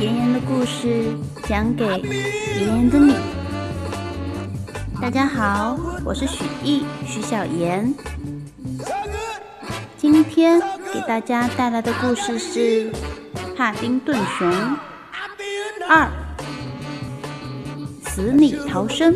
妍妍的故事讲给妍妍的你。大家好，我是许艺许小妍。今天给大家带来的故事是《帕丁顿熊二：死里逃生》。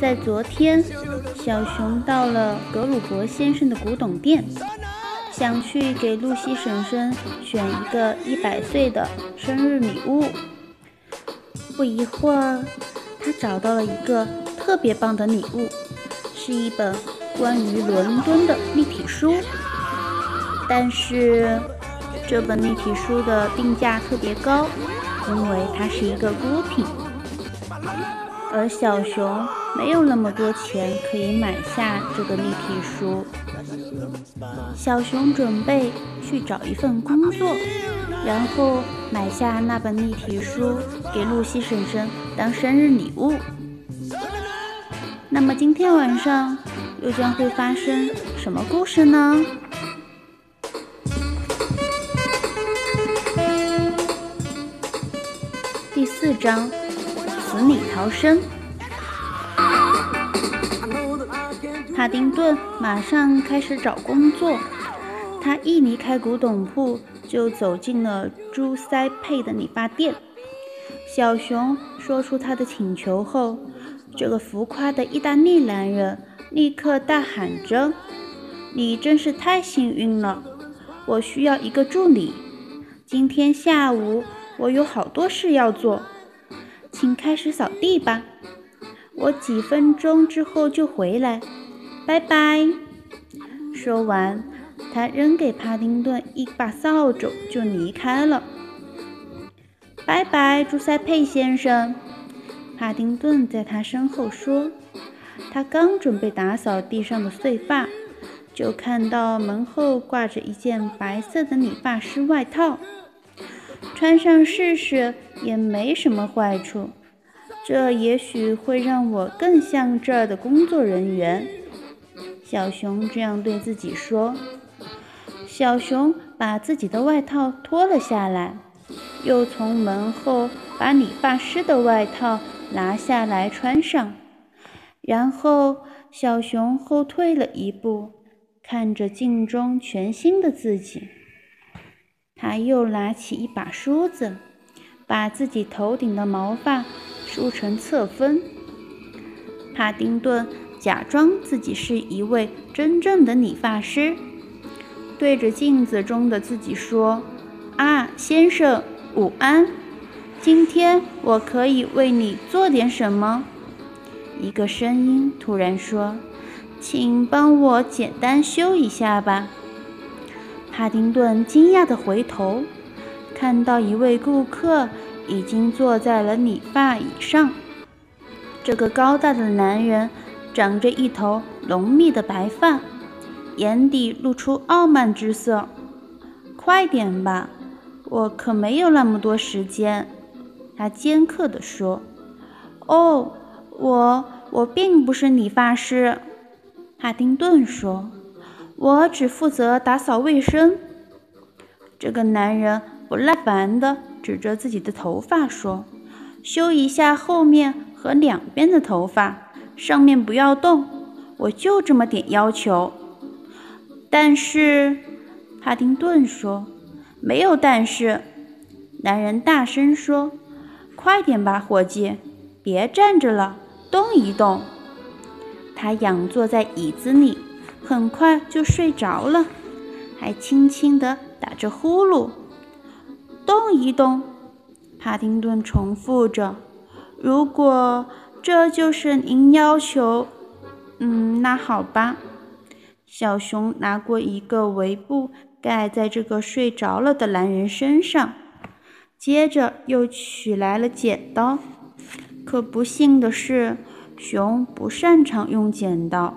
在昨天，小熊到了格鲁伯先生的古董店，想去给露西婶婶选一个一百岁的生日礼物。不一会儿，他找到了一个特别棒的礼物，是一本关于伦敦的立体书。但是，这本立体书的定价特别高，因为它是一个孤品。而小熊没有那么多钱可以买下这个立体书。小熊准备去找一份工作，然后买下那本立体书给露西婶婶当生日礼物。那么今天晚上又将会发生什么故事呢？第四章。死里逃生。帕丁顿马上开始找工作。他一离开古董铺，就走进了朱塞佩的理发店。小熊说出他的请求后，这个浮夸的意大利男人立刻大喊着：“你真是太幸运了！我需要一个助理。今天下午我有好多事要做。”请开始扫地吧，我几分钟之后就回来，拜拜。说完，他扔给帕丁顿一把扫帚就离开了。拜拜，朱塞佩先生。帕丁顿在他身后说。他刚准备打扫地上的碎发，就看到门后挂着一件白色的理发师外套。穿上试试也没什么坏处，这也许会让我更像这儿的工作人员。小熊这样对自己说。小熊把自己的外套脱了下来，又从门后把理发师的外套拿下来穿上，然后小熊后退了一步，看着镜中全新的自己。他又拿起一把梳子，把自己头顶的毛发梳成侧分。帕丁顿假装自己是一位真正的理发师，对着镜子中的自己说：“啊，先生，午安！今天我可以为你做点什么？”一个声音突然说：“请帮我简单修一下吧。”帕丁顿惊讶地回头，看到一位顾客已经坐在了理发椅上。这个高大的男人长着一头浓密的白发，眼底露出傲慢之色。快点吧，我可没有那么多时间。”他尖刻地说。“哦，我我并不是理发师。”帕丁顿说。我只负责打扫卫生。这个男人不耐烦地指着自己的头发说：“修一下后面和两边的头发，上面不要动。我就这么点要求。”但是，帕丁顿说：“没有但是。”男人大声说：“快点吧，伙计，别站着了，动一动。”他仰坐在椅子里。很快就睡着了，还轻轻地打着呼噜。动一动，帕丁顿重复着。如果这就是您要求，嗯，那好吧。小熊拿过一个围布，盖在这个睡着了的男人身上，接着又取来了剪刀。可不幸的是，熊不擅长用剪刀。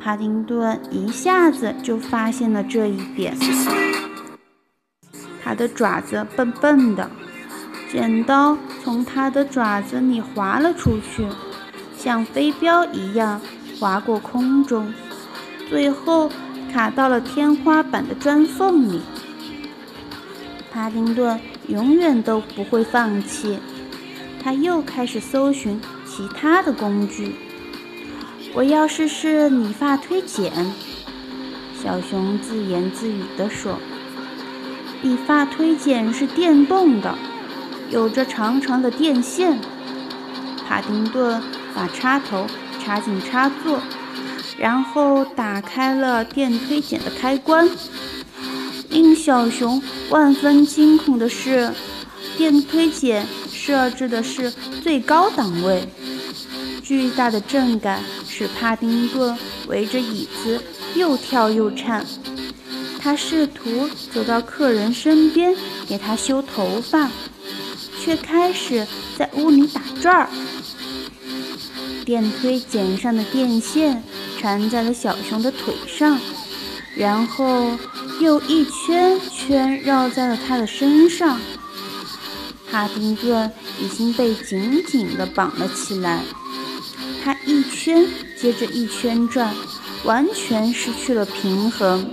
帕丁顿一下子就发现了这一点，他的爪子笨笨的，剪刀从它的爪子里滑了出去，像飞镖一样划过空中，最后卡到了天花板的砖缝里。帕丁顿永远都不会放弃，他又开始搜寻其他的工具。我要试试理发推剪，小熊自言自语地说。理发推剪是电动的，有着长长的电线。帕丁顿把插头插进插座，然后打开了电推剪的开关。令小熊万分惊恐的是，电推剪设置的是最高档位。巨大的震感使帕丁顿围着椅子又跳又颤。他试图走到客人身边给他修头发，却开始在屋里打转儿。电推剪上的电线缠在了小熊的腿上，然后。又一圈圈绕在了他的身上，哈丁顿已经被紧紧地绑了起来。他一圈接着一圈转，完全失去了平衡。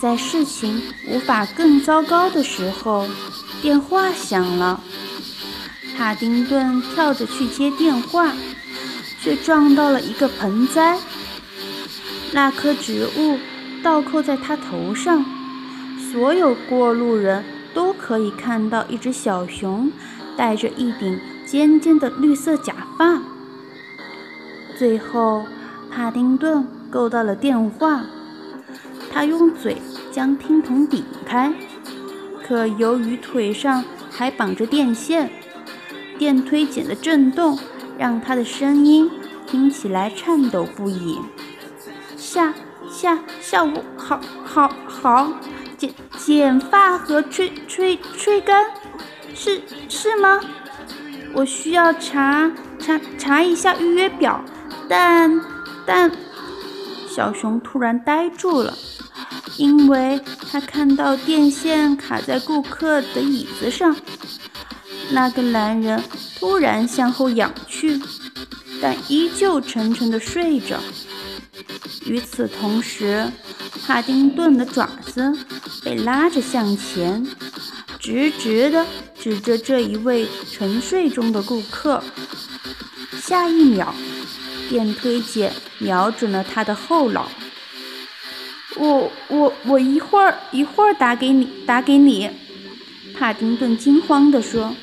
在事情无法更糟糕的时候，电话响了。帕丁顿跳着去接电话，却撞到了一个盆栽。那棵植物。倒扣在他头上，所有过路人都可以看到一只小熊戴着一顶尖尖的绿色假发。最后，帕丁顿够到了电话，他用嘴将听筒顶开，可由于腿上还绑着电线，电推剪的震动让他的声音听起来颤抖不已。下。下下午好，好，好，剪剪发和吹吹吹干，是是吗？我需要查查查一下预约表，但但小熊突然呆住了，因为他看到电线卡在顾客的椅子上。那个男人突然向后仰去，但依旧沉沉的睡着。与此同时，帕丁顿的爪子被拉着向前，直直地指着这一位沉睡中的顾客。下一秒，电推剪瞄准了他的后脑。我我我一会儿一会儿打给你打给你，帕丁顿惊慌地说：“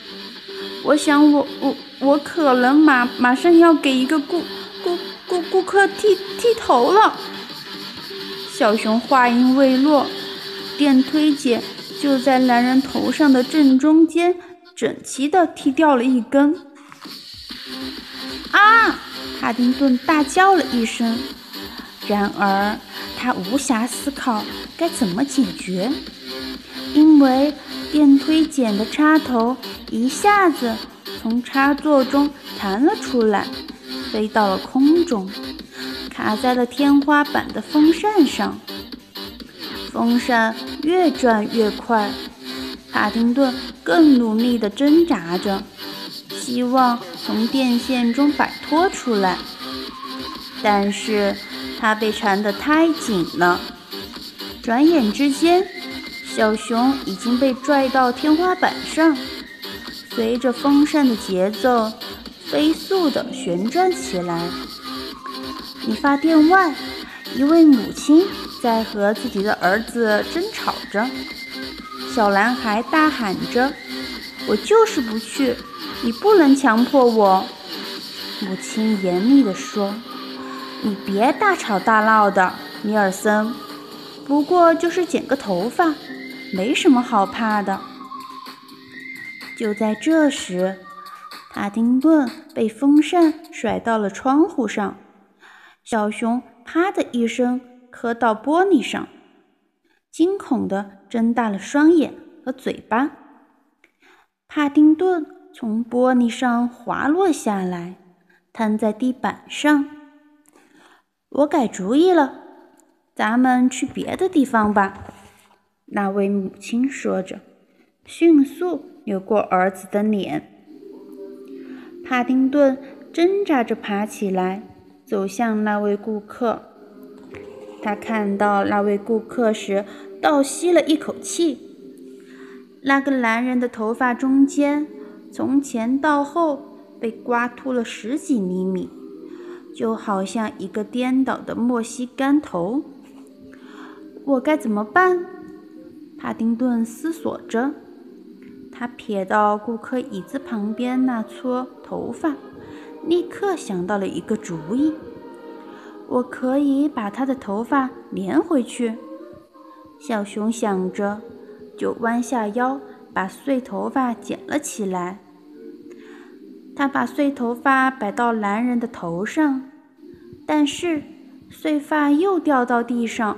我想我我我可能马马上要给一个顾。”顾顾顾客剃剃头了，小熊话音未落，电推剪就在男人头上的正中间整齐地剃掉了一根。啊！帕丁顿大叫了一声，然而他无暇思考该怎么解决，因为电推剪的插头一下子从插座中弹了出来。飞到了空中，卡在了天花板的风扇上。风扇越转越快，帕丁顿更努力地挣扎着，希望从电线中摆脱出来。但是他被缠得太紧了。转眼之间，小熊已经被拽到天花板上，随着风扇的节奏。飞速地旋转起来。理发店外，一位母亲在和自己的儿子争吵着。小男孩大喊着：“我就是不去，你不能强迫我。”母亲严厉地说：“你别大吵大闹的，尼尔森。不过就是剪个头发，没什么好怕的。”就在这时。帕丁顿被风扇甩到了窗户上，小熊啪的一声磕到玻璃上，惊恐地睁大了双眼和嘴巴。帕丁顿从玻璃上滑落下来，瘫在地板上。我改主意了，咱们去别的地方吧。”那位母亲说着，迅速扭过儿子的脸。帕丁顿挣扎着爬起来，走向那位顾客。他看到那位顾客时，倒吸了一口气。那个男人的头发中间，从前到后被刮秃了十几厘米，就好像一个颠倒的墨西干头。我该怎么办？帕丁顿思索着。他瞥到顾客椅子旁边那撮头发，立刻想到了一个主意。我可以把他的头发连回去。小熊想着，就弯下腰把碎头发捡了起来。他把碎头发摆到男人的头上，但是碎发又掉到地上。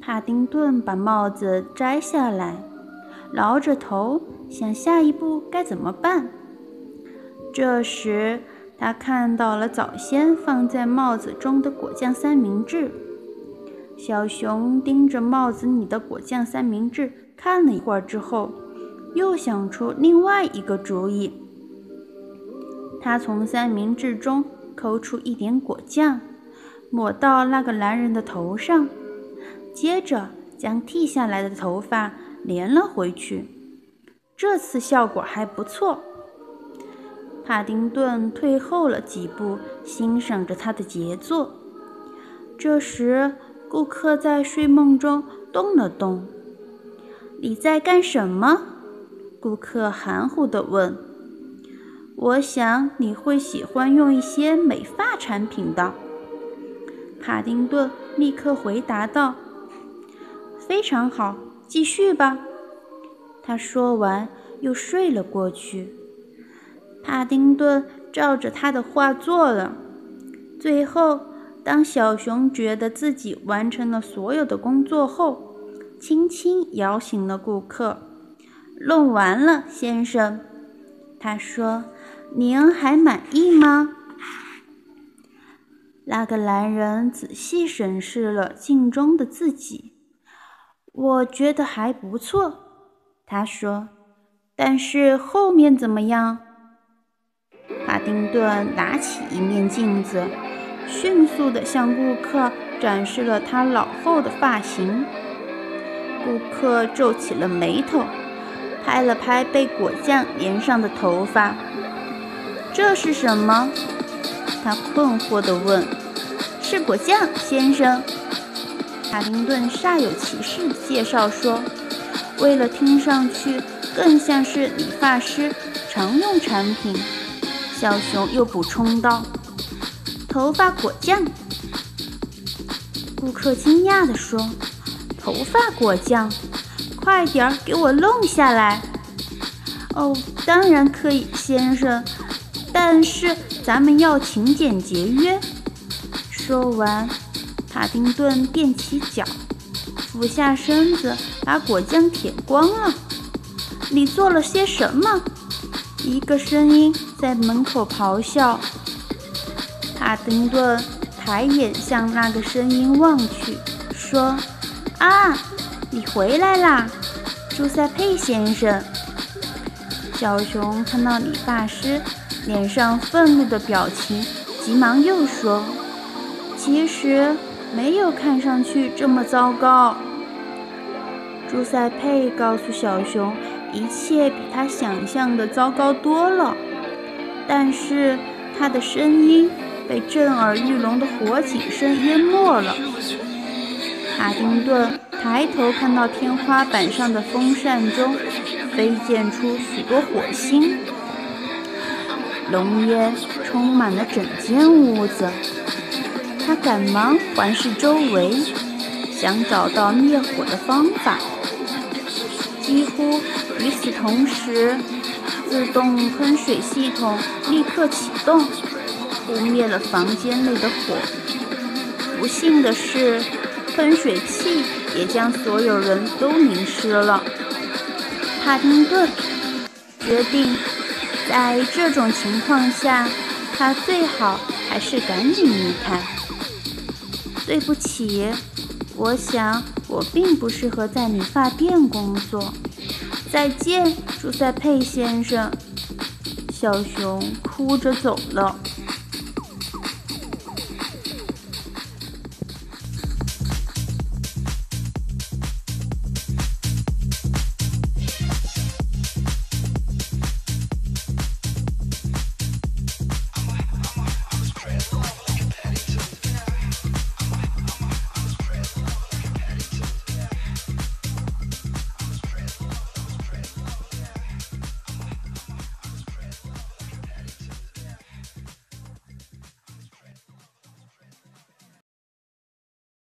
帕丁顿把帽子摘下来，挠着头想下一步该怎么办。这时。他看到了早先放在帽子中的果酱三明治。小熊盯着帽子里的果酱三明治看了一会儿之后，又想出另外一个主意。他从三明治中抠出一点果酱，抹到那个男人的头上，接着将剃下来的头发连了回去。这次效果还不错。帕丁顿退后了几步，欣赏着他的杰作。这时，顾客在睡梦中动了动。“你在干什么？”顾客含糊地问。“我想你会喜欢用一些美发产品的。”帕丁顿立刻回答道。“非常好，继续吧。”他说完，又睡了过去。帕丁顿照着他的话做了。最后，当小熊觉得自己完成了所有的工作后，轻轻摇醒了顾客。“弄完了，先生。”他说，“您还满意吗？”那个男人仔细审视了镜中的自己。“我觉得还不错。”他说，“但是后面怎么样？”帕丁顿拿起一面镜子，迅速地向顾客展示了他老后的发型。顾客皱起了眉头，拍了拍被果酱粘上的头发。“这是什么？”他困惑地问。“是果酱，先生。”卡丁顿煞有其事地介绍说，“为了听上去更像是理发师常用产品。”小熊又补充道：“头发果酱。”顾客惊讶地说：“头发果酱，快点儿给我弄下来！”“哦，当然可以，先生，但是咱们要勤俭节约。”说完，帕丁顿踮起脚，俯下身子，把果酱舔光了。“你做了些什么？”一个声音在门口咆哮。帕丁顿抬眼向那个声音望去，说：“啊，你回来啦，朱塞佩先生。”小熊看到理发师脸上愤怒的表情，急忙又说：“其实没有看上去这么糟糕。”朱塞佩告诉小熊。一切比他想象的糟糕多了，但是他的声音被震耳欲聋的火警声淹没了。卡丁顿抬头看到天花板上的风扇中飞溅出许多火星，浓烟充满了整间屋子。他赶忙环视周围，想找到灭火的方法。几乎与此同时，自动喷水系统立刻启动，扑灭了房间内的火。不幸的是，喷水器也将所有人都淋湿了。帕丁顿决定，在这种情况下，他最好还是赶紧离开。对不起。我想，我并不适合在理发店工作。再见，朱塞佩先生。小熊哭着走了。